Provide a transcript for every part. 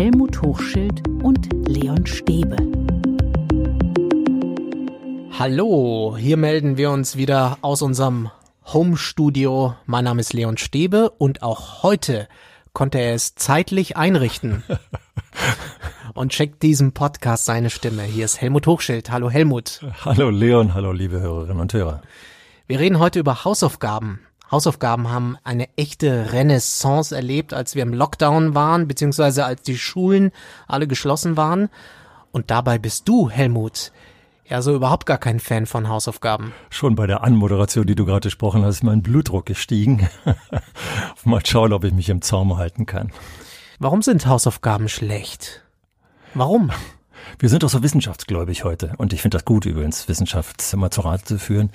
Helmut Hochschild und Leon Stäbe. Hallo, hier melden wir uns wieder aus unserem Home-Studio. Mein Name ist Leon Stäbe und auch heute konnte er es zeitlich einrichten. und checkt diesem Podcast seine Stimme. Hier ist Helmut Hochschild. Hallo Helmut. Hallo Leon, hallo liebe Hörerinnen und Hörer. Wir reden heute über Hausaufgaben. Hausaufgaben haben eine echte Renaissance erlebt, als wir im Lockdown waren, beziehungsweise als die Schulen alle geschlossen waren. Und dabei bist du, Helmut, ja so überhaupt gar kein Fan von Hausaufgaben. Schon bei der Anmoderation, die du gerade gesprochen hast, ist mein Blutdruck gestiegen. Mal schauen, ob ich mich im Zaum halten kann. Warum sind Hausaufgaben schlecht? Warum? Wir sind doch so wissenschaftsgläubig heute. Und ich finde das gut, übrigens, Wissenschaft immer zu Rate zu führen.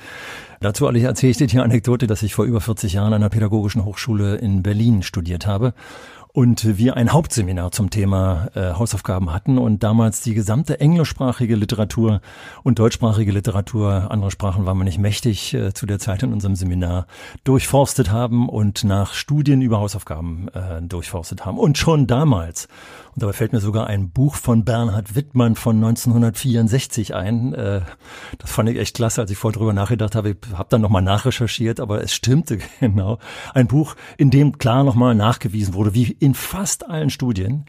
Dazu erzähle ich dir die Anekdote, dass ich vor über 40 Jahren an einer pädagogischen Hochschule in Berlin studiert habe und wir ein Hauptseminar zum Thema äh, Hausaufgaben hatten und damals die gesamte englischsprachige Literatur und deutschsprachige Literatur, andere Sprachen waren wir nicht mächtig äh, zu der Zeit in unserem Seminar, durchforstet haben und nach Studien über Hausaufgaben äh, durchforstet haben. Und schon damals, und dabei fällt mir sogar ein Buch von Bernhard Wittmann von 1964 ein, äh, das fand ich echt klasse, als ich vorher drüber nachgedacht habe, ich habe dann nochmal nachrecherchiert, aber es stimmte genau. Ein Buch, in dem klar nochmal nachgewiesen wurde, wie in fast allen Studien,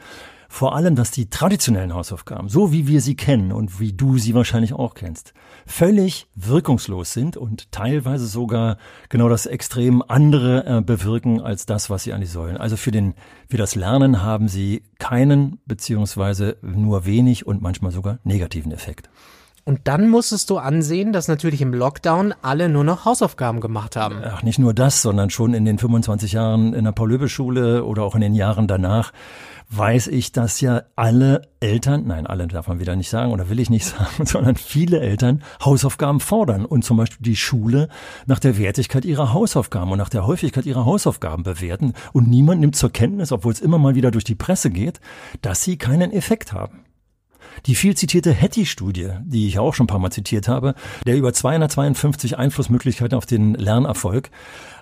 vor allem, dass die traditionellen Hausaufgaben, so wie wir sie kennen und wie du sie wahrscheinlich auch kennst, völlig wirkungslos sind und teilweise sogar genau das Extrem andere äh, bewirken als das, was sie eigentlich sollen. Also für den, für das Lernen haben sie keinen beziehungsweise nur wenig und manchmal sogar negativen Effekt. Und dann musstest du ansehen, dass natürlich im Lockdown alle nur noch Hausaufgaben gemacht haben. Ach, nicht nur das, sondern schon in den 25 Jahren in der Paul-Löbe-Schule oder auch in den Jahren danach weiß ich, dass ja alle Eltern, nein, alle darf man wieder nicht sagen oder will ich nicht sagen, sondern viele Eltern Hausaufgaben fordern und zum Beispiel die Schule nach der Wertigkeit ihrer Hausaufgaben und nach der Häufigkeit ihrer Hausaufgaben bewerten und niemand nimmt zur Kenntnis, obwohl es immer mal wieder durch die Presse geht, dass sie keinen Effekt haben. Die viel zitierte Hattie-Studie, die ich auch schon ein paar Mal zitiert habe, der über 252 Einflussmöglichkeiten auf den Lernerfolg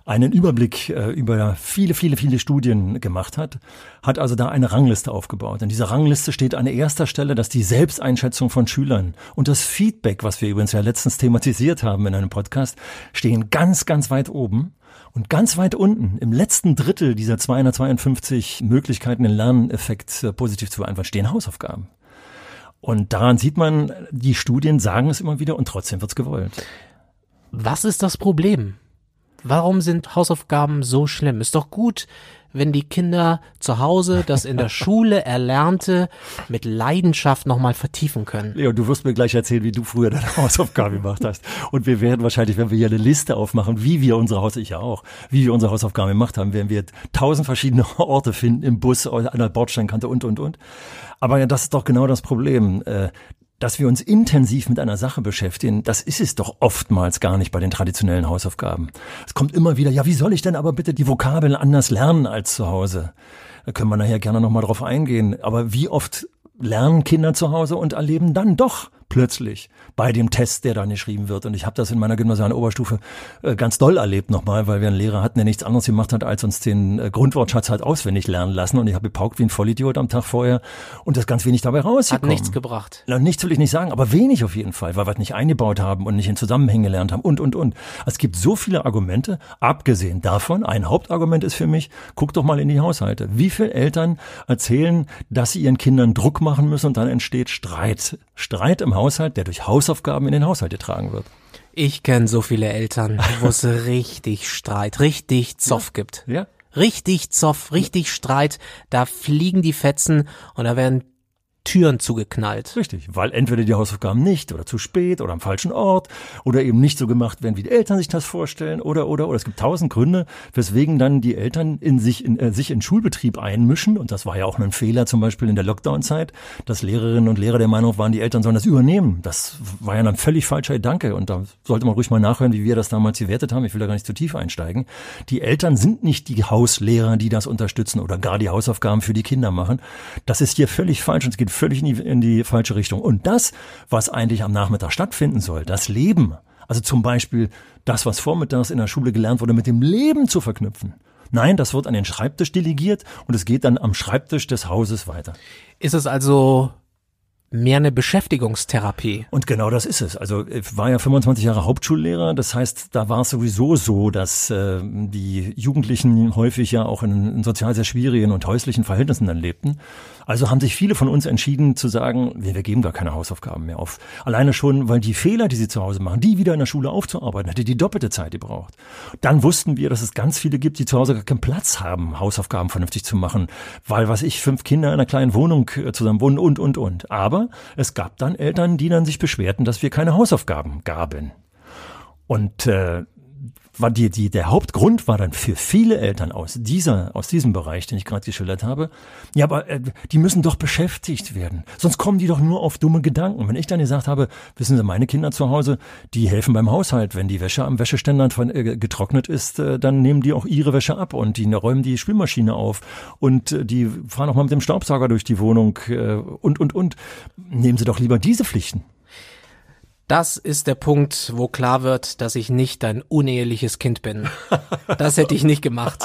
einen Überblick äh, über viele, viele, viele Studien gemacht hat, hat also da eine Rangliste aufgebaut. In dieser Rangliste steht an erster Stelle, dass die Selbsteinschätzung von Schülern und das Feedback, was wir übrigens ja letztens thematisiert haben in einem Podcast, stehen ganz, ganz weit oben. Und ganz weit unten, im letzten Drittel dieser 252 Möglichkeiten, den Lerneffekt äh, positiv zu beeinflussen, stehen Hausaufgaben. Und daran sieht man, die Studien sagen es immer wieder und trotzdem wird's gewollt. Was ist das Problem? Warum sind Hausaufgaben so schlimm? Ist doch gut, wenn die Kinder zu Hause das in der Schule Erlernte mit Leidenschaft nochmal vertiefen können. Leo, du wirst mir gleich erzählen, wie du früher deine Hausaufgaben gemacht hast. Und wir werden wahrscheinlich, wenn wir hier eine Liste aufmachen, wie wir unsere Hausaufgaben, ich ja auch, wie wir unsere Hausaufgaben gemacht haben, werden wir tausend verschiedene Orte finden, im Bus, an der Bordsteinkante und, und, und. Aber ja, das ist doch genau das Problem. Dass wir uns intensiv mit einer Sache beschäftigen, das ist es doch oftmals gar nicht bei den traditionellen Hausaufgaben. Es kommt immer wieder, ja, wie soll ich denn aber bitte die Vokabeln anders lernen als zu Hause? Da können wir nachher gerne nochmal drauf eingehen. Aber wie oft lernen Kinder zu Hause und erleben dann doch plötzlich bei dem Test, der da geschrieben wird. Und ich habe das in meiner gymnasialen Oberstufe äh, ganz doll erlebt nochmal, weil wir einen Lehrer hatten, der nichts anderes gemacht hat, als uns den äh, Grundwortschatz halt auswendig lernen lassen. Und ich habe gepaukt wie ein Vollidiot am Tag vorher und das ganz wenig dabei rausgekommen. Hat nichts gebracht. Na, nichts will ich nicht sagen, aber wenig auf jeden Fall, weil wir es nicht eingebaut haben und nicht in Zusammenhängen gelernt haben und, und, und. Es gibt so viele Argumente, abgesehen davon, ein Hauptargument ist für mich, guck doch mal in die Haushalte. Wie viele Eltern erzählen, dass sie ihren Kindern Druck machen müssen und dann entsteht Streit. Streit im Haushalt, der durch Hausaufgaben in den Haushalt getragen wird. Ich kenne so viele Eltern, wo es richtig Streit, richtig Zoff ja. gibt. Ja. Richtig Zoff, richtig Streit. Da fliegen die Fetzen und da werden Türen zugeknallt. Richtig, weil entweder die Hausaufgaben nicht oder zu spät oder am falschen Ort oder eben nicht so gemacht werden, wie die Eltern sich das vorstellen oder oder oder es gibt tausend Gründe, weswegen dann die Eltern in sich in äh, sich in Schulbetrieb einmischen und das war ja auch ein Fehler zum Beispiel in der Lockdown-Zeit, dass Lehrerinnen und Lehrer der Meinung waren, die Eltern sollen das übernehmen. Das war ja ein völlig falscher Gedanke und da sollte man ruhig mal nachhören, wie wir das damals gewertet haben. Ich will da gar nicht zu tief einsteigen. Die Eltern sind nicht die Hauslehrer, die das unterstützen oder gar die Hausaufgaben für die Kinder machen. Das ist hier völlig falsch und es geht völlig in die, in die falsche Richtung. Und das, was eigentlich am Nachmittag stattfinden soll, das Leben, also zum Beispiel das, was vormittags in der Schule gelernt wurde, mit dem Leben zu verknüpfen, Nein, das wird an den Schreibtisch delegiert und es geht dann am Schreibtisch des Hauses weiter. Ist es also mehr eine Beschäftigungstherapie. Und genau das ist es. Also ich war ja 25 Jahre Hauptschullehrer. Das heißt, da war es sowieso so, dass äh, die Jugendlichen häufig ja auch in, in sozial sehr schwierigen und häuslichen Verhältnissen dann lebten. Also haben sich viele von uns entschieden zu sagen, wir, geben gar keine Hausaufgaben mehr auf. Alleine schon, weil die Fehler, die sie zu Hause machen, die wieder in der Schule aufzuarbeiten, hätte die doppelte Zeit gebraucht. Dann wussten wir, dass es ganz viele gibt, die zu Hause gar keinen Platz haben, Hausaufgaben vernünftig zu machen, weil, was ich, fünf Kinder in einer kleinen Wohnung äh, zusammen wohnen und, und, und. Aber es gab dann Eltern, die dann sich beschwerten, dass wir keine Hausaufgaben gaben. Und äh, war die, die, der Hauptgrund war dann für viele Eltern aus dieser, aus diesem Bereich, den ich gerade geschildert habe, ja, aber äh, die müssen doch beschäftigt werden. Sonst kommen die doch nur auf dumme Gedanken. Wenn ich dann gesagt habe, wissen Sie, meine Kinder zu Hause, die helfen beim Haushalt. Wenn die Wäsche am Wäscheständer äh, getrocknet ist, äh, dann nehmen die auch ihre Wäsche ab und die räumen die Spülmaschine auf und äh, die fahren auch mal mit dem Staubsauger durch die Wohnung äh, und, und, und. Nehmen Sie doch lieber diese Pflichten. Das ist der Punkt, wo klar wird, dass ich nicht dein uneheliches Kind bin. Das hätte ich nicht gemacht.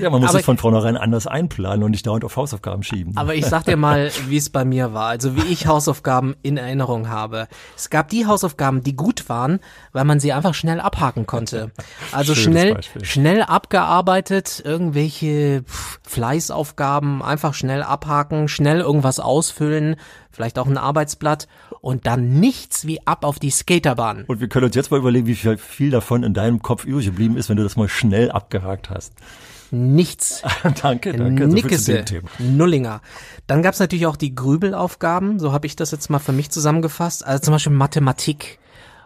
Ja, man muss aber, es von vornherein anders einplanen und nicht dauernd auf Hausaufgaben schieben. Aber ich sag dir mal, wie es bei mir war. Also wie ich Hausaufgaben in Erinnerung habe. Es gab die Hausaufgaben, die gut waren, weil man sie einfach schnell abhaken konnte. Also schnell, schnell abgearbeitet, irgendwelche Fleißaufgaben, einfach schnell abhaken, schnell irgendwas ausfüllen, vielleicht auch ein Arbeitsblatt und dann nichts wie ab auf die Skaterbahn. Und wir können uns jetzt mal überlegen, wie viel, viel davon in deinem Kopf übrig geblieben ist, wenn du das mal schnell abgehakt hast. Nichts. danke, danke. Nickese, so Nullinger. Dann gab's natürlich auch die Grübelaufgaben, so habe ich das jetzt mal für mich zusammengefasst. Also zum Beispiel Mathematik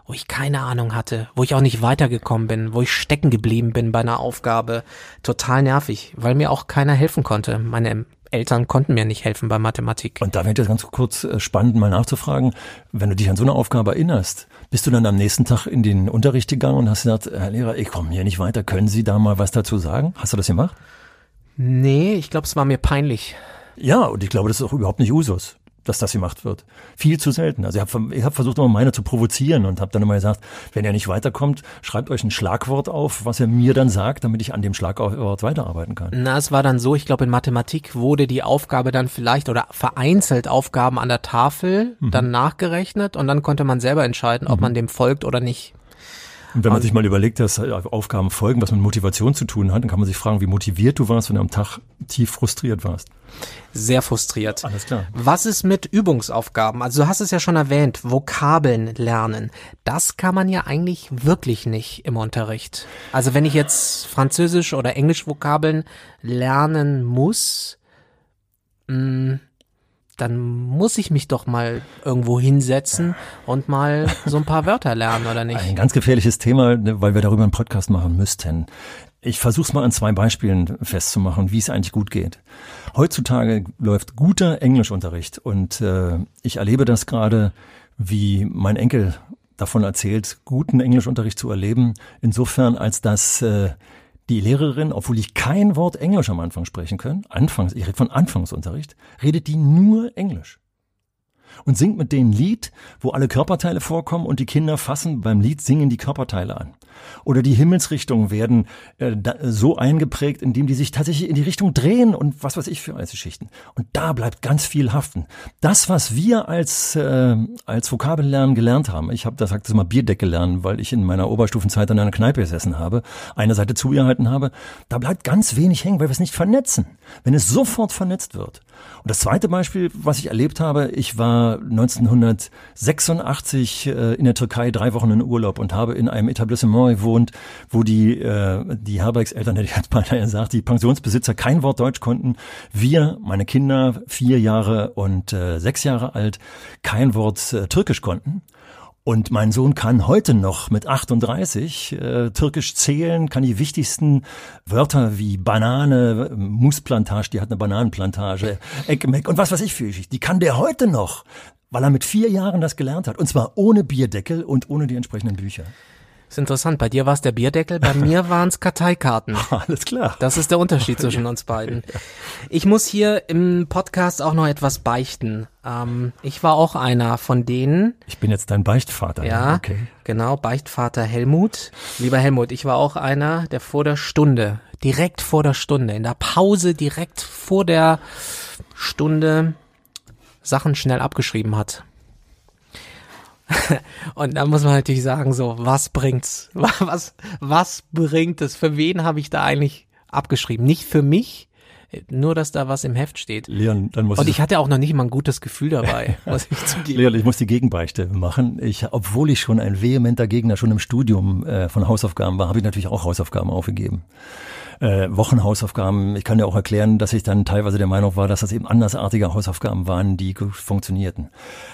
wo ich keine Ahnung hatte, wo ich auch nicht weitergekommen bin, wo ich stecken geblieben bin bei einer Aufgabe. Total nervig, weil mir auch keiner helfen konnte. Meine Eltern konnten mir nicht helfen bei Mathematik. Und da wäre es ganz kurz äh, spannend, mal nachzufragen, wenn du dich an so eine Aufgabe erinnerst, bist du dann am nächsten Tag in den Unterricht gegangen und hast gesagt, Herr Lehrer, ich komme hier nicht weiter, können Sie da mal was dazu sagen? Hast du das gemacht? Nee, ich glaube, es war mir peinlich. Ja, und ich glaube, das ist auch überhaupt nicht Usus dass das gemacht wird. Viel zu selten. Also ich habe hab versucht, immer meine zu provozieren und habe dann immer gesagt, wenn er nicht weiterkommt, schreibt euch ein Schlagwort auf, was er mir dann sagt, damit ich an dem Schlagwort weiterarbeiten kann. Na, es war dann so, ich glaube, in Mathematik wurde die Aufgabe dann vielleicht oder vereinzelt Aufgaben an der Tafel mhm. dann nachgerechnet und dann konnte man selber entscheiden, ob mhm. man dem folgt oder nicht. Und wenn man sich mal überlegt, dass Aufgaben folgen, was mit Motivation zu tun hat, dann kann man sich fragen, wie motiviert du warst, wenn du am Tag tief frustriert warst. Sehr frustriert. Alles klar. Was ist mit Übungsaufgaben? Also du hast es ja schon erwähnt, Vokabeln lernen. Das kann man ja eigentlich wirklich nicht im Unterricht. Also wenn ich jetzt Französisch oder Englisch Vokabeln lernen muss, mh, mm, dann muss ich mich doch mal irgendwo hinsetzen und mal so ein paar Wörter lernen, oder nicht? Ein ganz gefährliches Thema, ne, weil wir darüber einen Podcast machen müssten. Ich versuche es mal an zwei Beispielen festzumachen, wie es eigentlich gut geht. Heutzutage läuft guter Englischunterricht und äh, ich erlebe das gerade, wie mein Enkel davon erzählt, guten Englischunterricht zu erleben, insofern als dass äh, die Lehrerin, obwohl die kein Wort Englisch am Anfang sprechen können, anfangs, ich rede von Anfangsunterricht, redet die nur Englisch und singt mit denen Lied, wo alle Körperteile vorkommen und die Kinder fassen beim Lied singen die Körperteile an. Oder die Himmelsrichtungen werden äh, da, so eingeprägt, indem die sich tatsächlich in die Richtung drehen und was weiß ich für Einzelschichten. Und da bleibt ganz viel haften. Das, was wir als äh, als Vokabellernen gelernt haben, ich habe das sagt das mal Bierdeckel lernen, weil ich in meiner Oberstufenzeit an einer Kneipe gesessen habe, eine Seite zugehalten habe, da bleibt ganz wenig hängen, weil wir es nicht vernetzen. Wenn es sofort vernetzt wird. Und das zweite Beispiel, was ich erlebt habe, ich war 1986 äh, in der Türkei drei Wochen in Urlaub und habe in einem Etablissement gewohnt, wo die, äh, die Herbergseltern, hätte ich jetzt beinahe gesagt, die Pensionsbesitzer kein Wort Deutsch konnten. Wir, meine Kinder, vier Jahre und äh, sechs Jahre alt, kein Wort äh, Türkisch konnten. Und mein Sohn kann heute noch mit 38 äh, Türkisch zählen, kann die wichtigsten Wörter wie Banane, Musplantage, die hat eine Bananenplantage, Ekmek und was weiß ich für ich. Die kann der heute noch, weil er mit vier Jahren das gelernt hat. Und zwar ohne Bierdeckel und ohne die entsprechenden Bücher. Ist interessant. Bei dir war es der Bierdeckel, bei mir waren es Karteikarten. Alles klar. Das ist der Unterschied zwischen uns beiden. Ich muss hier im Podcast auch noch etwas beichten. Ähm, ich war auch einer von denen. Ich bin jetzt dein Beichtvater. Ja, okay. genau, Beichtvater Helmut. Lieber Helmut, ich war auch einer, der vor der Stunde direkt vor der Stunde, in der Pause direkt vor der Stunde Sachen schnell abgeschrieben hat. Und da muss man natürlich sagen, so, was bringt's? Was, was bringt es? Für wen habe ich da eigentlich abgeschrieben? Nicht für mich, nur, dass da was im Heft steht. Leon, dann muss Und ich hatte auch noch nicht mal ein gutes Gefühl dabei, muss ich zugeben. Leon, ich muss die Gegenbeichte machen. Ich, obwohl ich schon ein vehementer Gegner schon im Studium äh, von Hausaufgaben war, habe ich natürlich auch Hausaufgaben aufgegeben äh, Wochenhausaufgaben. Ich kann ja auch erklären, dass ich dann teilweise der Meinung war, dass das eben andersartige Hausaufgaben waren, die gut funktionierten.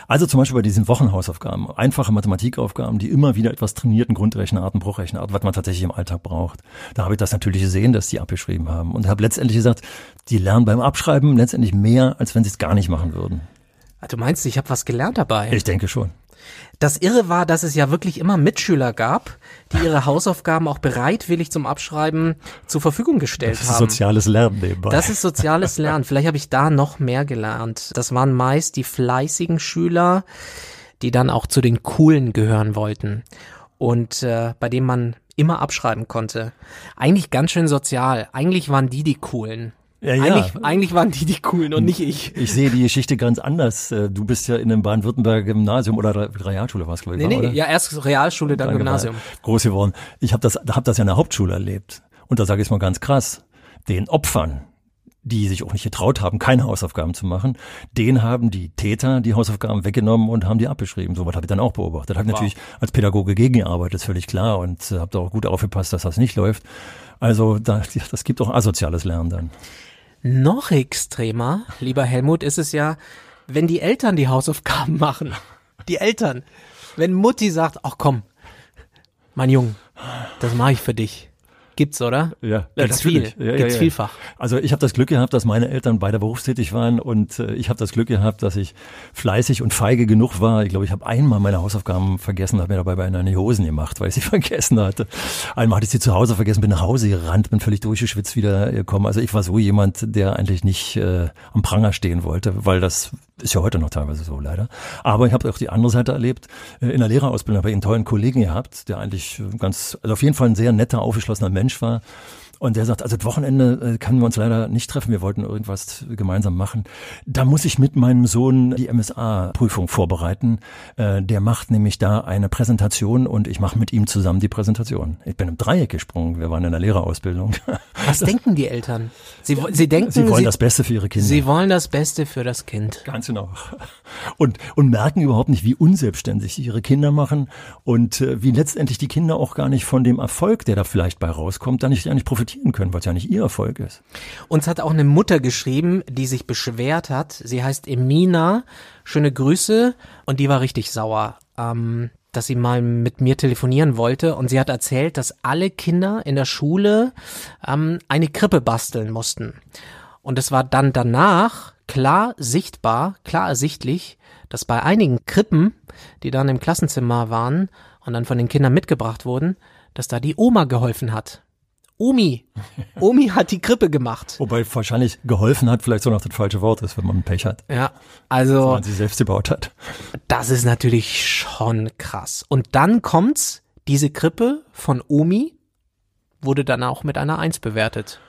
Also zum Beispiel bei diesen Wochenhausaufgaben, einfache Mathematikaufgaben, die immer wieder etwas trainierten Grundrechenarten, Bruchrechenarten, was man tatsächlich im Alltag braucht. Da habe ich das natürlich gesehen, dass die abgeschrieben haben und habe letztendlich gesagt, die lernen beim Abschreiben letztendlich mehr, als wenn sie es gar nicht machen würden. Ah, du meinst, ich habe was gelernt dabei? Ich denke schon. Das Irre war, dass es ja wirklich immer Mitschüler gab, die ihre Hausaufgaben auch bereitwillig zum Abschreiben zur Verfügung gestellt das ist haben. soziales Lernen nebenbei. Das ist soziales Lernen. Vielleicht habe ich da noch mehr gelernt. Das waren meist die fleißigen Schüler, die dann auch zu den coolen gehören wollten und äh, bei denen man immer abschreiben konnte. Eigentlich ganz schön sozial. Eigentlich waren die die coolen. Ja, ja. Eigentlich, eigentlich waren die die coolen und nicht ich. Ich sehe die Geschichte ganz anders. Äh, Du bist ja in einem Baden-Württemberger Gymnasium oder Realschule warst, glaube ich. Nee, war, nee, oder? ja, erst Realschule, dann Danke, Gymnasium. war Groß geworden. Ich habe das, hab das ja in der Hauptschule erlebt. Und da sage ich es mal ganz krass. Den Opfern, die sich auch nicht getraut haben, keine Hausaufgaben zu machen, denen haben die Täter die Hausaufgaben weggenommen und haben die abgeschrieben. So was habe ich dann auch beobachtet. Habe Wow. natürlich als Pädagoge gegengearbeitet, ist völlig klar. Und äh, habe da auch gut aufgepasst, dass das nicht läuft. Also da, das gibt auch asoziales Lernen dann. Noch extremer, lieber Helmut, ist es ja, wenn die Eltern die Hausaufgaben machen. Die Eltern. Wenn Mutti sagt, ach komm, mein Junge, das mache ich für dich. Gibt's, oder? Ja, Gibt's viel. natürlich. Ja, ja, Gibt's ja. vielfach. Also ich habe das Glück gehabt, dass meine Eltern beide berufstätig waren und äh, ich habe das Glück gehabt, dass ich fleißig und feige genug war. Ich glaube, ich habe einmal meine Hausaufgaben vergessen, habe mir dabei bei einer Hosen gemacht, weil ich sie vergessen hatte. Einmal hatte ich sie zu Hause vergessen, bin nach Hause gerannt, bin völlig durchgeschwitzt wieder gekommen. Also ich war so jemand, der eigentlich nicht äh, am Pranger stehen wollte, weil das ist ja heute noch teilweise so leider. Aber ich habe auch die andere Seite erlebt. Äh, In der Lehrerausbildung habe ich einen tollen Kollegen gehabt, der eigentlich äh, ganz, also auf jeden Fall ein sehr netter, aufgeschlossener Mensch war. Und der sagt, also das Wochenende äh, können wir uns leider nicht treffen, wir wollten irgendwas gemeinsam machen. Da muss ich mit meinem Sohn die MSA-Prüfung vorbereiten. Äh, Der macht nämlich da eine Präsentation und ich mache mit ihm zusammen die Präsentation. Ich bin im Dreieck gesprungen, wir waren in der Lehrerausbildung. Was denken die Eltern? Sie, sie denken, Sie wollen das Beste für ihre Kinder. sie wollen das Beste für das Kind. Ganz genau. Und, und merken überhaupt nicht, wie unselbstständig sie ihre Kinder machen und äh, wie letztendlich die Kinder auch gar nicht von dem Erfolg, der da vielleicht bei rauskommt, da nicht, nicht profitieren können, weil es ja nicht ihr Erfolg ist. Uns hat auch eine Mutter geschrieben, die sich beschwert hat. Sie heißt Emina. Schöne Grüße. Und die war richtig sauer, ähm, dass sie mal mit mir telefonieren wollte. Und sie hat erzählt, dass alle Kinder in der Schule ähm, eine Krippe basteln mussten. Und es war dann danach klar sichtbar, klar ersichtlich, dass bei einigen Krippen, die dann im Klassenzimmer waren und dann von den Kindern mitgebracht wurden, dass da die Oma geholfen hat. Omi. Omi hat die Krippe gemacht. Wobei wahrscheinlich geholfen hat, vielleicht so noch das falsche Wort ist, wenn man Pech hat, Ja, wenn also man sie selbst gebaut hat. das ist natürlich schon krass. Und dann kommt's, diese Krippe von Omi wurde dann auch mit einer Eins bewertet.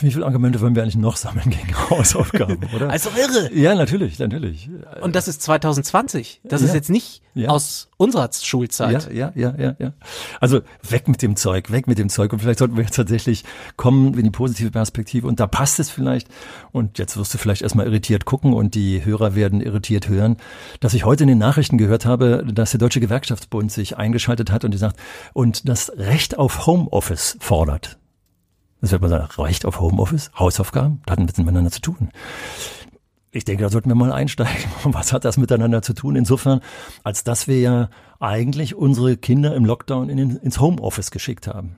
Wie viele Argumente wollen wir eigentlich noch sammeln gegen Hausaufgaben, oder? Also irre. ja, natürlich, natürlich. Und das ist 2020. Das ist Ja. jetzt nicht Ja. aus unserer Schulzeit. Ja, ja, ja, ja, ja. Also weg mit dem Zeug, weg mit dem Zeug. Und vielleicht sollten wir jetzt tatsächlich kommen in die positive Perspektive. Und da passt es vielleicht. Und jetzt wirst du vielleicht erstmal irritiert gucken und die Hörer werden irritiert hören, dass ich heute in den Nachrichten gehört habe, dass der Deutsche Gewerkschaftsbund sich eingeschaltet hat und die sagt, und das Recht auf Homeoffice fordert. Das wird man sagen, Recht auf Homeoffice, Hausaufgaben, das hat miteinander zu tun. Ich denke, da sollten wir mal einsteigen. Was hat das miteinander zu tun? Insofern, als dass wir ja eigentlich unsere Kinder im Lockdown in ins Homeoffice geschickt haben.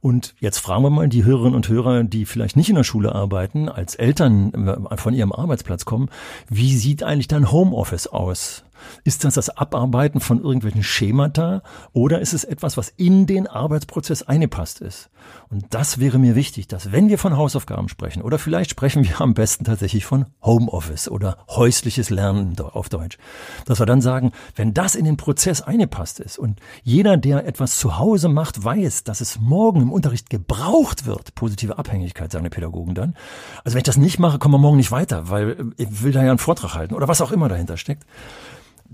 Und jetzt fragen wir mal die Hörerinnen und Hörer, die vielleicht nicht in der Schule arbeiten, als Eltern äh, von ihrem Arbeitsplatz kommen, wie sieht eigentlich dein Homeoffice aus? Ist das das Abarbeiten von irgendwelchen Schemata oder ist es etwas, was in den Arbeitsprozess eingepasst ist? Und das wäre mir wichtig, dass wenn wir von Hausaufgaben sprechen oder vielleicht sprechen wir am besten tatsächlich von Homeoffice oder häusliches Lernen auf Deutsch, dass wir dann sagen, wenn das in den Prozess eingepasst ist und jeder, der etwas zu Hause macht, weiß, dass es morgen im Unterricht gebraucht wird, positive Abhängigkeit, sagen die Pädagogen dann. Also wenn ich das nicht mache, kommen wir morgen nicht weiter, weil ich will da ja einen Vortrag halten oder was auch immer dahinter steckt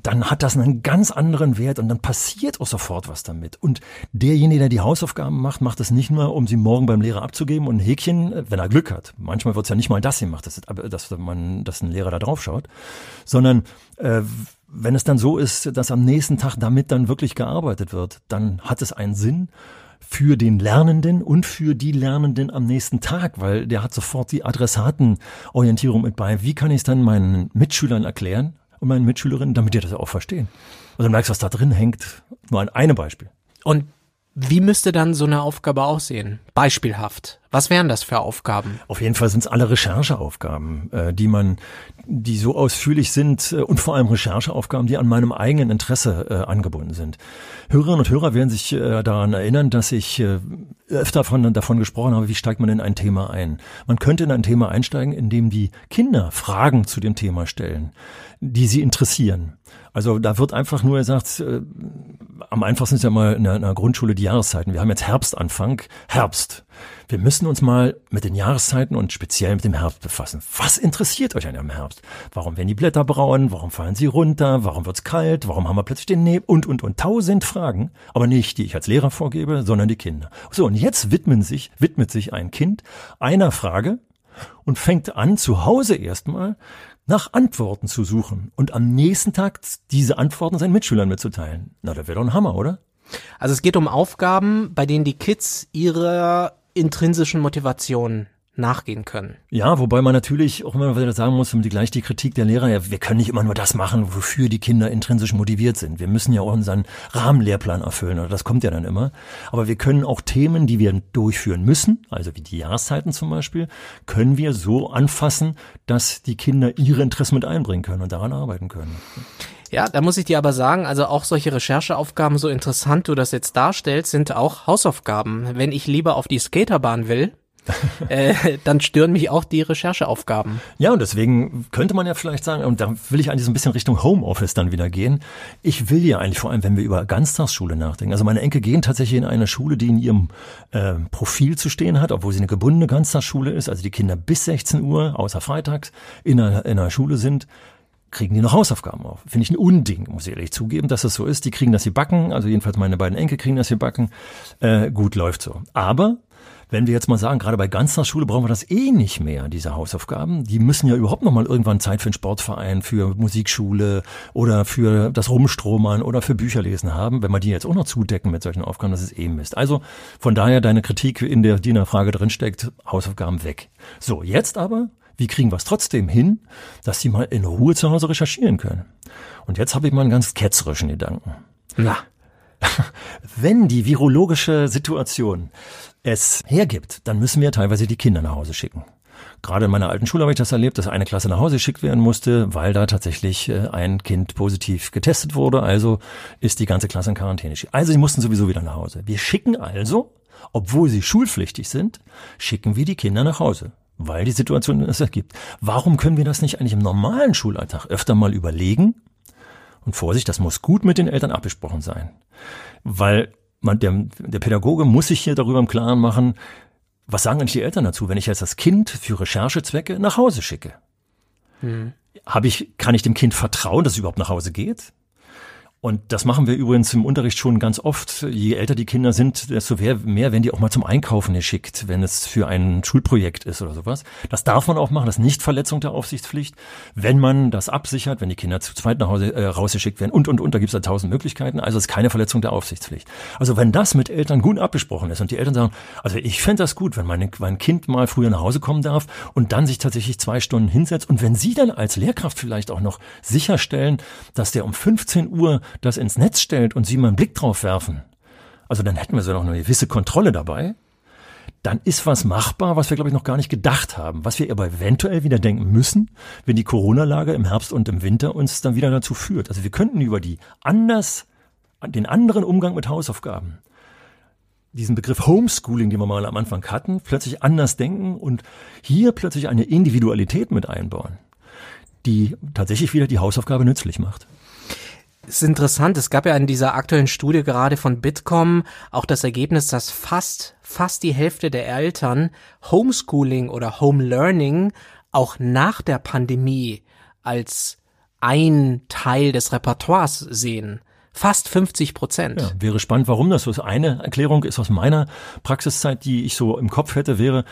dann hat das einen ganz anderen Wert und dann passiert auch sofort was damit. Und derjenige, der die Hausaufgaben macht, macht es nicht nur, um sie morgen beim Lehrer abzugeben und ein Häkchen, wenn er Glück hat. Manchmal wird es ja nicht mal das gemacht, dass, dass man, dass ein Lehrer da drauf schaut, sondern äh, wenn es dann so ist, dass am nächsten Tag damit dann wirklich gearbeitet wird, dann hat es einen Sinn für den Lernenden und für die Lernenden am nächsten Tag, weil der hat sofort die Adressatenorientierung mit bei. Wie kann ich es dann meinen Mitschülern erklären? Und meinen Mitschülerinnen, damit die das auch verstehen. Und dann merkst du, was da drin hängt. Nur ein einem Beispiel. Und wie müsste dann so eine Aufgabe aussehen? Beispielhaft. Was wären das für Aufgaben? Auf jeden Fall sind es alle Rechercheaufgaben, äh, die man, die so ausführlich sind äh, und vor allem Rechercheaufgaben, die an meinem eigenen Interesse äh, angebunden sind. Hörerinnen und Hörer werden sich daran erinnern, dass ich öfter davon, davon gesprochen habe, wie steigt man in ein Thema ein. Man könnte in ein Thema einsteigen, indem die Kinder Fragen zu dem Thema stellen, die sie interessieren. Also da wird einfach nur gesagt, äh, am einfachsten ist ja mal in der, in der Grundschule die Jahreszeiten. Wir haben jetzt Herbstanfang, Herbst. Wir müssen uns mal mit den Jahreszeiten und speziell mit dem Herbst befassen. Was interessiert euch an dem Herbst? Warum werden die Blätter braun? Warum fallen sie runter? Warum wird's kalt? Warum haben wir plötzlich den Nebel? Und, und, und. Tausend Fragen. Aber nicht, die ich als Lehrer vorgebe, sondern die Kinder. So, und jetzt widmen sich, widmet sich ein Kind einer Frage und fängt an, zu Hause erstmal nach Antworten zu suchen und am nächsten Tag diese Antworten seinen Mitschülern mitzuteilen. Na, das wäre doch ein Hammer, oder? Also es geht um Aufgaben, bei denen die Kids ihrer intrinsischen Motivation nachgehen können. Ja, wobei man natürlich auch immer wieder sagen muss, die gleich die Kritik der Lehrer, ja, wir können nicht immer nur das machen, wofür die Kinder intrinsisch motiviert sind. Wir müssen ja auch unseren Rahmenlehrplan erfüllen, oder das kommt ja dann immer. Aber wir können auch Themen, die wir durchführen müssen, also wie die Jahreszeiten zum Beispiel, können wir so anfassen, dass die Kinder ihre Interessen mit einbringen können und daran arbeiten können. Ja, da muss ich dir aber sagen, also auch solche Rechercheaufgaben, so interessant du das jetzt darstellst, sind auch Hausaufgaben. Wenn ich lieber auf die Skaterbahn will, äh, dann stören mich auch die Rechercheaufgaben. Ja, und deswegen könnte man ja vielleicht sagen, und da will ich eigentlich so ein bisschen Richtung Homeoffice dann wieder gehen. Ich will ja eigentlich vor allem, wenn wir über Ganztagsschule nachdenken. Also meine Enkel gehen tatsächlich in eine Schule, die in ihrem äh, Profil zu stehen hat, obwohl sie eine gebundene Ganztagsschule ist, also die Kinder bis 16 Uhr, außer freitags, in einer, in einer Schule sind kriegen die noch Hausaufgaben auf. Finde ich ein Unding, muss ich ehrlich zugeben, dass das so ist. Die kriegen das hier backen, also jedenfalls meine beiden Enkel kriegen das hier backen. Äh, gut läuft so. Aber wenn wir jetzt mal sagen, gerade bei Ganztagsschule brauchen wir das eh nicht mehr, diese Hausaufgaben. Die müssen ja überhaupt noch mal irgendwann Zeit für einen Sportverein, für Musikschule oder für das Rumstromern oder für Bücherlesen haben. Wenn wir die jetzt auch noch zudecken mit solchen Aufgaben, das ist eh Mist. Also von daher deine Kritik, in der die in der Frage drinsteckt, Hausaufgaben weg. So, jetzt aber, wie kriegen wir es trotzdem hin, dass sie mal in Ruhe zu Hause recherchieren können? Und jetzt habe ich mal einen ganz ketzerischen Gedanken. Na, wenn die virologische Situation es hergibt, dann müssen wir teilweise die Kinder nach Hause schicken. Gerade in meiner alten Schule habe ich das erlebt, dass eine Klasse nach Hause geschickt werden musste, weil da tatsächlich äh, ein Kind positiv getestet wurde. Also ist die ganze Klasse in Quarantäne. Also sie mussten sowieso wieder nach Hause. Wir schicken also, obwohl sie schulpflichtig sind, schicken wir die Kinder nach Hause weil die Situation es ergibt. Warum können wir das nicht eigentlich im normalen Schulalltag öfter mal überlegen? Und Vorsicht, das muss gut mit den Eltern abgesprochen sein. Weil man, der, der Pädagoge muss sich hier darüber im Klaren machen, was sagen eigentlich die Eltern dazu, wenn ich jetzt das Kind für Recherchezwecke nach Hause schicke? Hm. Habe ich, kann ich dem Kind vertrauen, dass es überhaupt nach Hause geht? Und das machen wir übrigens im Unterricht schon ganz oft. Je älter die Kinder sind, desto mehr werden die auch mal zum Einkaufen geschickt, wenn es für ein Schulprojekt ist oder sowas. Das darf man auch machen, das ist nicht Verletzung der Aufsichtspflicht, wenn man das absichert, wenn die Kinder zu zweit nach Hause äh, rausgeschickt werden und und und, da gibt es ja tausend Möglichkeiten. Also es ist keine Verletzung der Aufsichtspflicht. Also wenn das mit Eltern gut abgesprochen ist und die Eltern sagen, also ich fände das gut, wenn meine, mein Kind mal früher nach Hause kommen darf und dann sich tatsächlich zwei Stunden hinsetzt und wenn sie dann als Lehrkraft vielleicht auch noch sicherstellen, dass der um 15 Uhr das ins Netz stellt und Sie mal einen Blick drauf werfen, also dann hätten wir so noch eine gewisse Kontrolle dabei, dann ist was machbar, was wir, glaube ich, noch gar nicht gedacht haben. Was wir aber eventuell wieder denken müssen, wenn die Corona-Lage im Herbst und im Winter uns dann wieder dazu führt. Also wir könnten über die anders, den anderen Umgang mit Hausaufgaben, diesen Begriff Homeschooling, den wir mal am Anfang hatten, plötzlich anders denken und hier plötzlich eine Individualität mit einbauen, die tatsächlich wieder die Hausaufgabe nützlich macht. Ist interessant, es gab ja in dieser aktuellen Studie gerade von Bitkom auch das Ergebnis, dass fast, fast die Hälfte der Eltern Homeschooling oder Home Learning auch nach der Pandemie als ein Teil des Repertoires sehen. Fast 50 Prozent. Ja, wäre spannend, warum das so ist. Eine Erklärung ist aus meiner Praxiszeit, die ich so im Kopf hätte, wäre,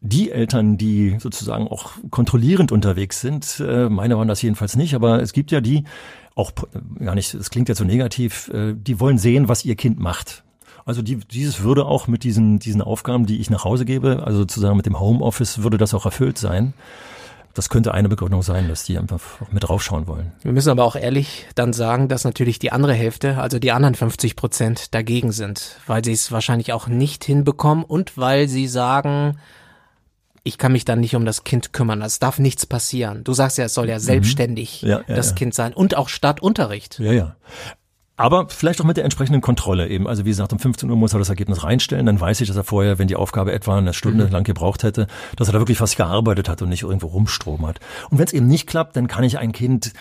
die Eltern, die sozusagen auch kontrollierend unterwegs sind, äh, meine waren das jedenfalls nicht, aber es gibt ja die, auch gar nicht, es klingt ja so negativ, äh, die wollen sehen, was ihr Kind macht. Also die, dieses würde auch mit diesen, diesen Aufgaben, die ich nach Hause gebe, also sozusagen mit dem Homeoffice, würde das auch erfüllt sein. Das könnte eine Begründung sein, dass die einfach mit draufschauen wollen. Wir müssen aber auch ehrlich dann sagen, dass natürlich die andere Hälfte, also die anderen 50 Prozent dagegen sind, weil sie es wahrscheinlich auch nicht hinbekommen und weil sie sagen, ich kann mich dann nicht um das Kind kümmern. Es darf nichts passieren. Du sagst ja, es soll ja mhm. selbstständig mhm. ja, ja, das ja. Kind sein und auch Startunterricht. Ja, ja. Aber vielleicht auch mit der entsprechenden Kontrolle eben. Also wie gesagt, um 15 Uhr muss er das Ergebnis reinstellen. Dann weiß ich, dass er vorher, wenn die Aufgabe etwa eine Stunde mhm. lang gebraucht hätte, dass er da wirklich was gearbeitet hat und nicht irgendwo rumstrom hat. Und wenn es eben nicht klappt, dann kann ich ein Kind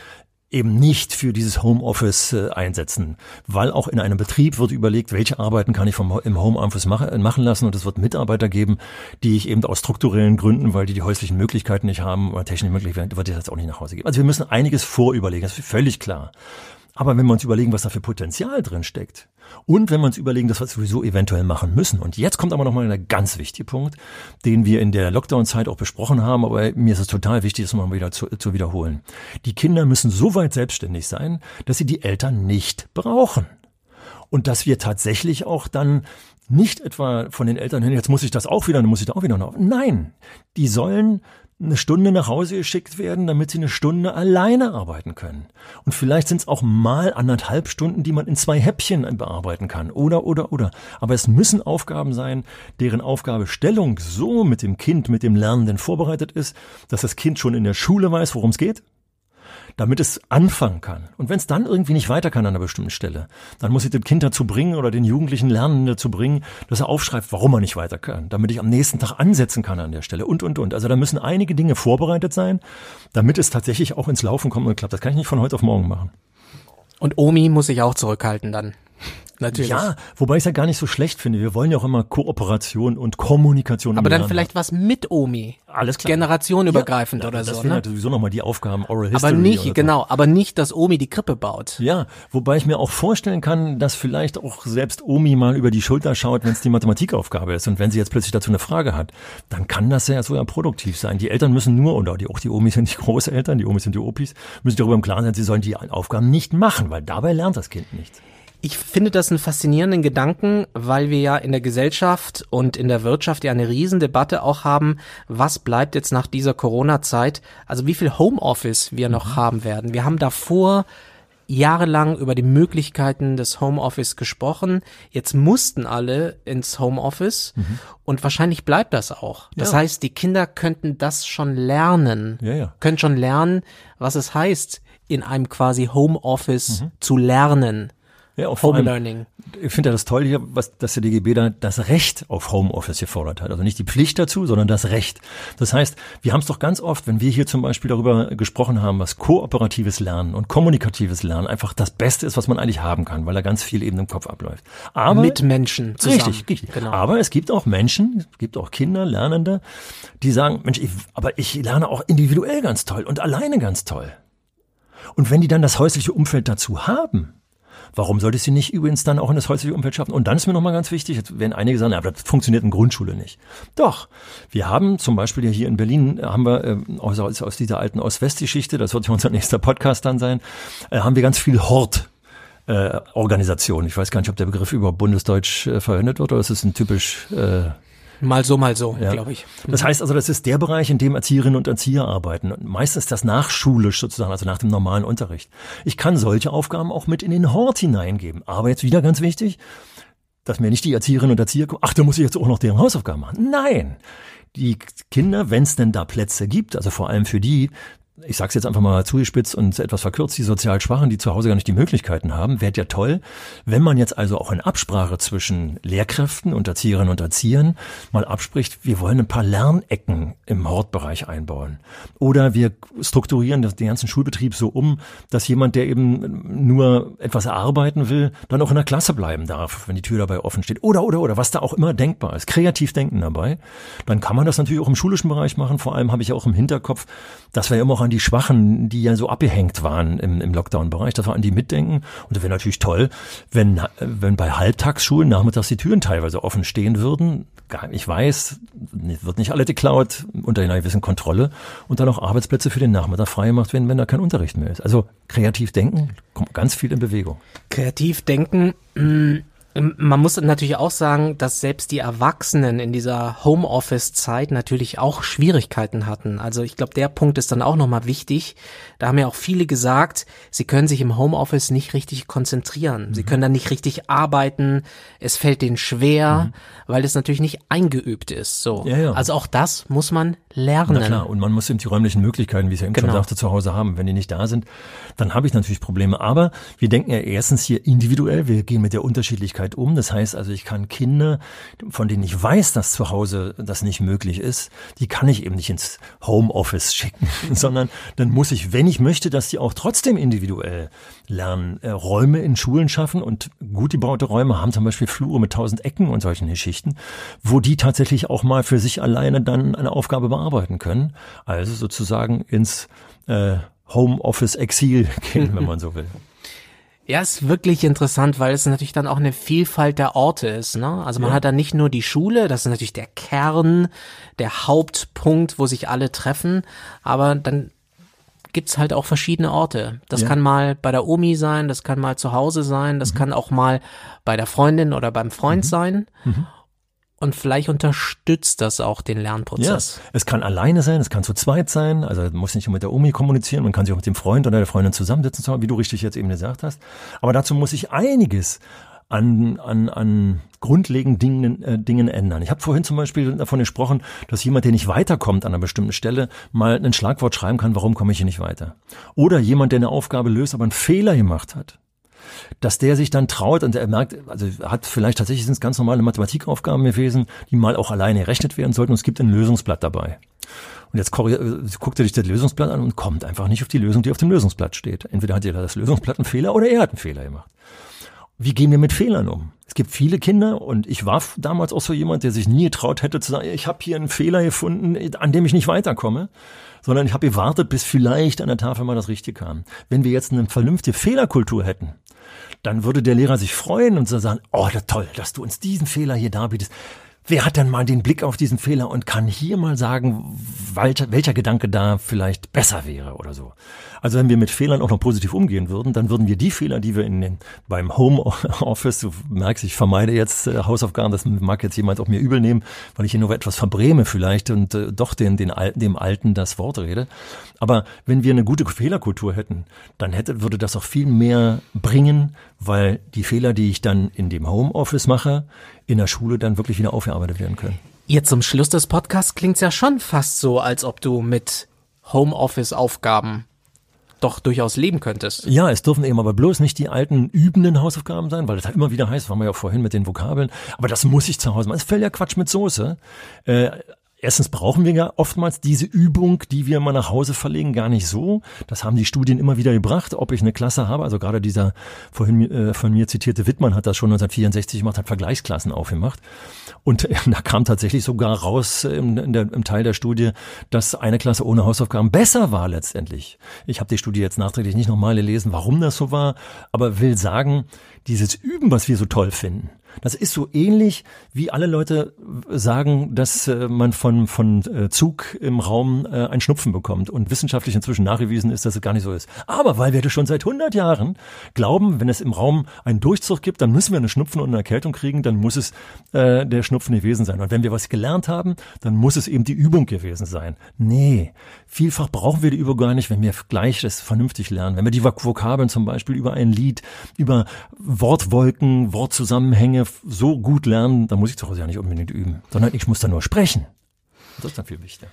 eben nicht für dieses Homeoffice äh, einsetzen, weil auch in einem Betrieb wird überlegt, welche Arbeiten kann ich vom, im Homeoffice mach, äh, machen lassen und es wird Mitarbeiter geben, die ich eben aus strukturellen Gründen, weil die die häuslichen Möglichkeiten nicht haben oder technische Möglichkeiten, wird ich jetzt auch nicht nach Hause geben. Also wir müssen einiges vorüberlegen, das ist völlig klar. Aber wenn wir uns überlegen, was da für Potenzial drin steckt und wenn wir uns überlegen, dass wir es sowieso eventuell machen müssen. Und jetzt kommt aber nochmal ein ganz wichtiger Punkt, den wir in der Lockdown-Zeit auch besprochen haben, aber mir ist es total wichtig, das mal wieder zu, zu wiederholen. Die Kinder müssen so weit selbstständig sein, dass sie die Eltern nicht brauchen. Und dass wir tatsächlich auch dann nicht etwa von den Eltern hin, jetzt muss ich das auch wieder, dann muss ich da auch wieder noch. Nein, die sollen eine Stunde nach Hause geschickt werden, damit sie eine Stunde alleine arbeiten können. Und vielleicht sind es auch mal anderthalb Stunden, die man in zwei Häppchen bearbeiten kann. Oder, oder, oder. Aber es müssen Aufgaben sein, deren Aufgabestellung so mit dem Kind, mit dem Lernenden vorbereitet ist, dass das Kind schon in der Schule weiß, worum es geht damit es anfangen kann. Und wenn es dann irgendwie nicht weiter kann an einer bestimmten Stelle, dann muss ich dem Kind dazu bringen oder den jugendlichen Lernenden dazu bringen, dass er aufschreibt, warum er nicht weiter kann, damit ich am nächsten Tag ansetzen kann an der Stelle und, und, und. Also da müssen einige Dinge vorbereitet sein, damit es tatsächlich auch ins Laufen kommt und klappt. Das kann ich nicht von heute auf morgen machen. Und Omi muss sich auch zurückhalten dann. Natürlich. Ja, wobei ich es ja gar nicht so schlecht finde. Wir wollen ja auch immer Kooperation und Kommunikation. Aber dann vielleicht was mit Omi. Alles klar. Generationübergreifend ja, oder das so. Das ne? sowieso nochmal die Aufgaben Oral History. Aber nicht, genau, aber nicht, dass Omi die Krippe baut. Ja, wobei ich mir auch vorstellen kann, dass vielleicht auch selbst Omi mal über die Schulter schaut, wenn es die Mathematikaufgabe ist. Und wenn sie jetzt plötzlich dazu eine Frage hat, dann kann das ja so ja produktiv sein. Die Eltern müssen nur, oder die, auch die Omis sind die Großeltern, die Omis sind die Opis, müssen darüber im Klaren sein, sie sollen die Aufgaben nicht machen, weil dabei lernt das Kind nichts. Ich finde das einen faszinierenden Gedanken, weil wir ja in der Gesellschaft und in der Wirtschaft ja eine Riesendebatte auch haben, was bleibt jetzt nach dieser Corona-Zeit, also wie viel Homeoffice wir noch mhm. haben werden. Wir haben davor jahrelang über die Möglichkeiten des Homeoffice gesprochen. Jetzt mussten alle ins Homeoffice mhm. und wahrscheinlich bleibt das auch. Das ja. heißt, die Kinder könnten das schon lernen, ja, ja. können schon lernen, was es heißt, in einem quasi Homeoffice mhm. zu lernen. Ja, auch Home allem, Learning. Ich finde ja das toll hier, was, dass der DGB da das Recht auf Homeoffice gefordert hat. Also nicht die Pflicht dazu, sondern das Recht. Das heißt, wir haben es doch ganz oft, wenn wir hier zum Beispiel darüber gesprochen haben, was kooperatives Lernen und kommunikatives Lernen einfach das Beste ist, was man eigentlich haben kann, weil da ganz viel eben im Kopf abläuft. Aber, Mit Menschen zusammen. Richtig, richtig. Genau. Aber es gibt auch Menschen, es gibt auch Kinder, Lernende, die sagen, Mensch, ich, aber ich lerne auch individuell ganz toll und alleine ganz toll. Und wenn die dann das häusliche Umfeld dazu haben, Warum sollte sie nicht übrigens dann auch in das häusliche Umfeld schaffen? Und dann ist mir nochmal ganz wichtig, jetzt werden einige sagen, ja, das funktioniert in Grundschule nicht. Doch, wir haben zum Beispiel hier in Berlin, äh, haben wir äh, aus, aus dieser alten Ost-West-Geschichte, das wird ja unser nächster Podcast dann sein, äh, haben wir ganz viel Hort äh, Organisation. Ich weiß gar nicht, ob der Begriff über Bundesdeutsch äh, verwendet wird oder ist es ein typisch äh, Mal so, mal so, ja. glaube ich. Das heißt also, das ist der Bereich, in dem Erzieherinnen und Erzieher arbeiten. Und meistens ist das nachschulisch sozusagen, also nach dem normalen Unterricht. Ich kann solche Aufgaben auch mit in den Hort hineingeben. Aber jetzt wieder ganz wichtig, dass mir nicht die Erzieherinnen und Erzieher kommen, ach, da muss ich jetzt auch noch deren Hausaufgaben machen. Nein, die Kinder, wenn es denn da Plätze gibt, also vor allem für die, ich sage es jetzt einfach mal zugespitzt und etwas verkürzt, die sozial Schwachen, die zu Hause gar nicht die Möglichkeiten haben, wäre ja toll, wenn man jetzt also auch in Absprache zwischen Lehrkräften und Erzieherinnen und Erziehern mal abspricht, wir wollen ein paar Lernecken im Hortbereich einbauen. Oder wir strukturieren den ganzen Schulbetrieb so um, dass jemand, der eben nur etwas erarbeiten will, dann auch in der Klasse bleiben darf, wenn die Tür dabei offen steht. Oder, oder, oder, was da auch immer denkbar ist. Kreativ denken dabei. Dann kann man das natürlich auch im schulischen Bereich machen. Vor allem habe ich auch im Hinterkopf, dass wir immer auch an die Schwachen, die ja so abgehängt waren im, im Lockdown-Bereich, dass wir an die mitdenken. Und das wäre natürlich toll, wenn, wenn bei Halbtagsschulen nachmittags die Türen teilweise offen stehen würden. Ich weiß, wird nicht alle geklaut, unter einer gewissen Kontrolle und dann auch Arbeitsplätze für den Nachmittag frei gemacht werden, wenn da kein Unterricht mehr ist. Also kreativ denken, kommt ganz viel in Bewegung. Kreativ denken, ähm, man muss natürlich auch sagen, dass selbst die Erwachsenen in dieser Homeoffice-Zeit natürlich auch Schwierigkeiten hatten. Also ich glaube, der Punkt ist dann auch nochmal wichtig. Da haben ja auch viele gesagt, sie können sich im Homeoffice nicht richtig konzentrieren. Mhm. Sie können dann nicht richtig arbeiten. Es fällt denen schwer, mhm. weil es natürlich nicht eingeübt ist. So. Ja, ja. Also auch das muss man lernen. Na klar, und man muss eben die räumlichen Möglichkeiten, wie ich eben genau. schon sagte, zu Hause haben. Wenn die nicht da sind, dann habe ich natürlich Probleme. Aber wir denken ja erstens hier individuell. Wir gehen mit der Unterschiedlichkeit Möglichkeit um. Das heißt also, ich kann Kinder, von denen ich weiß, dass zu Hause das nicht möglich ist, die kann ich eben nicht ins Homeoffice schicken, sondern dann muss ich, wenn ich möchte, dass die auch trotzdem individuell lernen, äh, Räume in Schulen schaffen und gut gebaute Räume haben zum Beispiel Flure mit tausend Ecken und solchen Geschichten, wo die tatsächlich auch mal für sich alleine dann eine Aufgabe bearbeiten können. Also sozusagen ins äh, Homeoffice-Exil gehen, wenn man so will. Ja, ist wirklich interessant, weil es natürlich dann auch eine Vielfalt der Orte ist. Ne? Also man ja. hat dann nicht nur die Schule, das ist natürlich der Kern, der Hauptpunkt, wo sich alle treffen, aber dann gibt's halt auch verschiedene Orte. Das ja. kann mal bei der Omi sein, das kann mal zu Hause sein, das mhm. kann auch mal bei der Freundin oder beim Freund mhm. sein. Mhm. Und vielleicht unterstützt das auch den Lernprozess. Ja, es kann alleine sein, es kann zu zweit sein. Also man muss nicht nur mit der Omi kommunizieren, man kann sich auch mit dem Freund oder der Freundin zusammensetzen, wie du richtig jetzt eben gesagt hast. Aber dazu muss ich einiges an, an, an grundlegenden Dingen, äh, Dingen ändern. Ich habe vorhin zum Beispiel davon gesprochen, dass jemand, der nicht weiterkommt an einer bestimmten Stelle, mal ein Schlagwort schreiben kann, warum komme ich hier nicht weiter. Oder jemand, der eine Aufgabe löst, aber einen Fehler gemacht hat dass der sich dann traut und er merkt, also hat vielleicht tatsächlich sind es ganz normale Mathematikaufgaben gewesen, die mal auch alleine errechnet werden sollten und es gibt ein Lösungsblatt dabei. Und jetzt äh, guckt er sich das Lösungsblatt an und kommt einfach nicht auf die Lösung, die auf dem Lösungsblatt steht. Entweder hat er das Lösungsblatt einen Fehler oder er hat einen Fehler gemacht. Wie gehen wir mit Fehlern um? Es gibt viele Kinder und ich war damals auch so jemand, der sich nie getraut hätte zu sagen, ich habe hier einen Fehler gefunden, an dem ich nicht weiterkomme, sondern ich habe gewartet, bis vielleicht an der Tafel mal das Richtige kam. Wenn wir jetzt eine vernünftige Fehlerkultur hätten, dann würde der Lehrer sich freuen und so sagen, oh, toll, dass du uns diesen Fehler hier darbietest. Wer hat denn mal den Blick auf diesen Fehler und kann hier mal sagen, welcher, welcher Gedanke da vielleicht besser wäre oder so? Also wenn wir mit Fehlern auch noch positiv umgehen würden, dann würden wir die Fehler, die wir in den, beim Homeoffice, du merkst, ich vermeide jetzt äh, Hausaufgaben, das mag jetzt jemand auch mir übel nehmen, weil ich hier nur etwas verbräme vielleicht und äh, doch den, den Alten, dem Alten das Wort rede. Aber wenn wir eine gute Fehlerkultur hätten, dann hätte, würde das auch viel mehr bringen, weil die Fehler, die ich dann in dem Homeoffice mache, in der Schule dann wirklich wieder aufgearbeitet werden können. Jetzt zum Schluss des Podcasts klingt's ja schon fast so, als ob du mit Homeoffice-Aufgaben doch durchaus leben könntest. Ja, es dürfen eben aber bloß nicht die alten übenden Hausaufgaben sein, weil das halt immer wieder heißt, waren wir ja vorhin mit den Vokabeln, aber das muss ich zu Hause machen. Das fällt ja Quatsch mit Soße. Äh, Erstens brauchen wir ja oftmals diese Übung, die wir mal nach Hause verlegen, gar nicht so. Das haben die Studien immer wieder gebracht, ob ich eine Klasse habe. Also gerade dieser vorhin äh, von mir zitierte Wittmann hat das schon 1964 gemacht, hat Vergleichsklassen aufgemacht. Und äh, da kam tatsächlich sogar raus äh, im, in der, im Teil der Studie, dass eine Klasse ohne Hausaufgaben besser war letztendlich. Ich habe die Studie jetzt nachträglich nicht nochmal gelesen, warum das so war, aber will sagen, dieses Üben, was wir so toll finden, das ist so ähnlich, wie alle Leute sagen, dass äh, man von, von äh, Zug im Raum äh, ein Schnupfen bekommt und wissenschaftlich inzwischen nachgewiesen ist, dass es gar nicht so ist. Aber weil wir das schon seit 100 Jahren glauben, wenn es im Raum einen Durchzug gibt, dann müssen wir eine Schnupfen und eine Erkältung kriegen, dann muss es äh, der Schnupfen gewesen sein. Und wenn wir was gelernt haben, dann muss es eben die Übung gewesen sein. Nee, vielfach brauchen wir die Übung gar nicht, wenn wir gleich das vernünftig lernen. Wenn wir die Vokabeln zum Beispiel über ein Lied, über Wortwolken, Wortzusammenhänge, Dinge so gut lernen, dann muss ich zu Hause ja nicht unbedingt üben, sondern ich muss dann nur sprechen. Das ist dann viel wichtiger.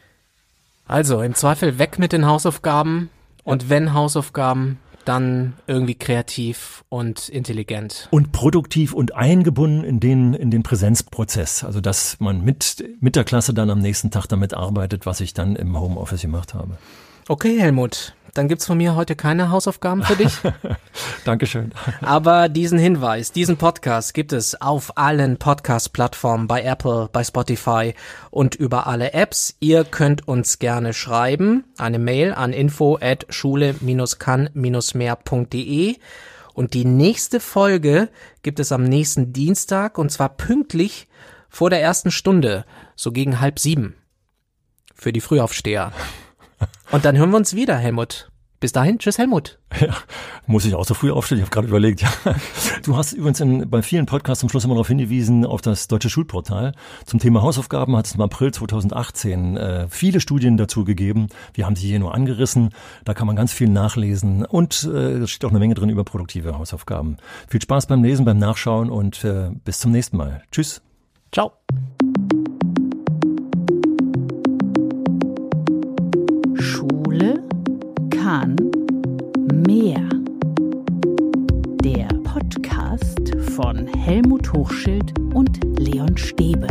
Also im Zweifel weg mit den Hausaufgaben und wenn Hausaufgaben, dann irgendwie kreativ und intelligent. Und produktiv und eingebunden in den, in den Präsenzprozess. Also, dass man mit, mit der Klasse dann am nächsten Tag damit arbeitet, was ich dann im Homeoffice gemacht habe. Okay, Helmut, dann gibt's von mir heute keine Hausaufgaben für dich. Dankeschön. Aber diesen Hinweis, diesen Podcast gibt es auf allen Podcast-Plattformen, bei Apple, bei Spotify und über alle Apps. Ihr könnt uns gerne schreiben, eine Mail an info at schule-kann-mehr.de und die nächste Folge gibt es am nächsten Dienstag und zwar pünktlich vor der ersten Stunde, so gegen halb sieben. Für die Frühaufsteher. Und dann hören wir uns wieder, Helmut. Bis dahin, tschüss Helmut. Ja, muss ich auch so früh aufstehen? Ich habe gerade überlegt. Ja. Du hast übrigens in, bei vielen Podcasts zum Schluss immer darauf hingewiesen, auf das deutsche Schulportal. Zum Thema Hausaufgaben hat es im April 2018 äh, viele Studien dazu gegeben. Wir haben sie hier nur angerissen. Da kann man ganz viel nachlesen und äh, es steht auch eine Menge drin über produktive Hausaufgaben. Viel Spaß beim Lesen, beim Nachschauen und äh, bis zum nächsten Mal. Tschüss. Ciao. Kann mehr. Der Podcast von Helmut Hochschild und Leon Stäbe.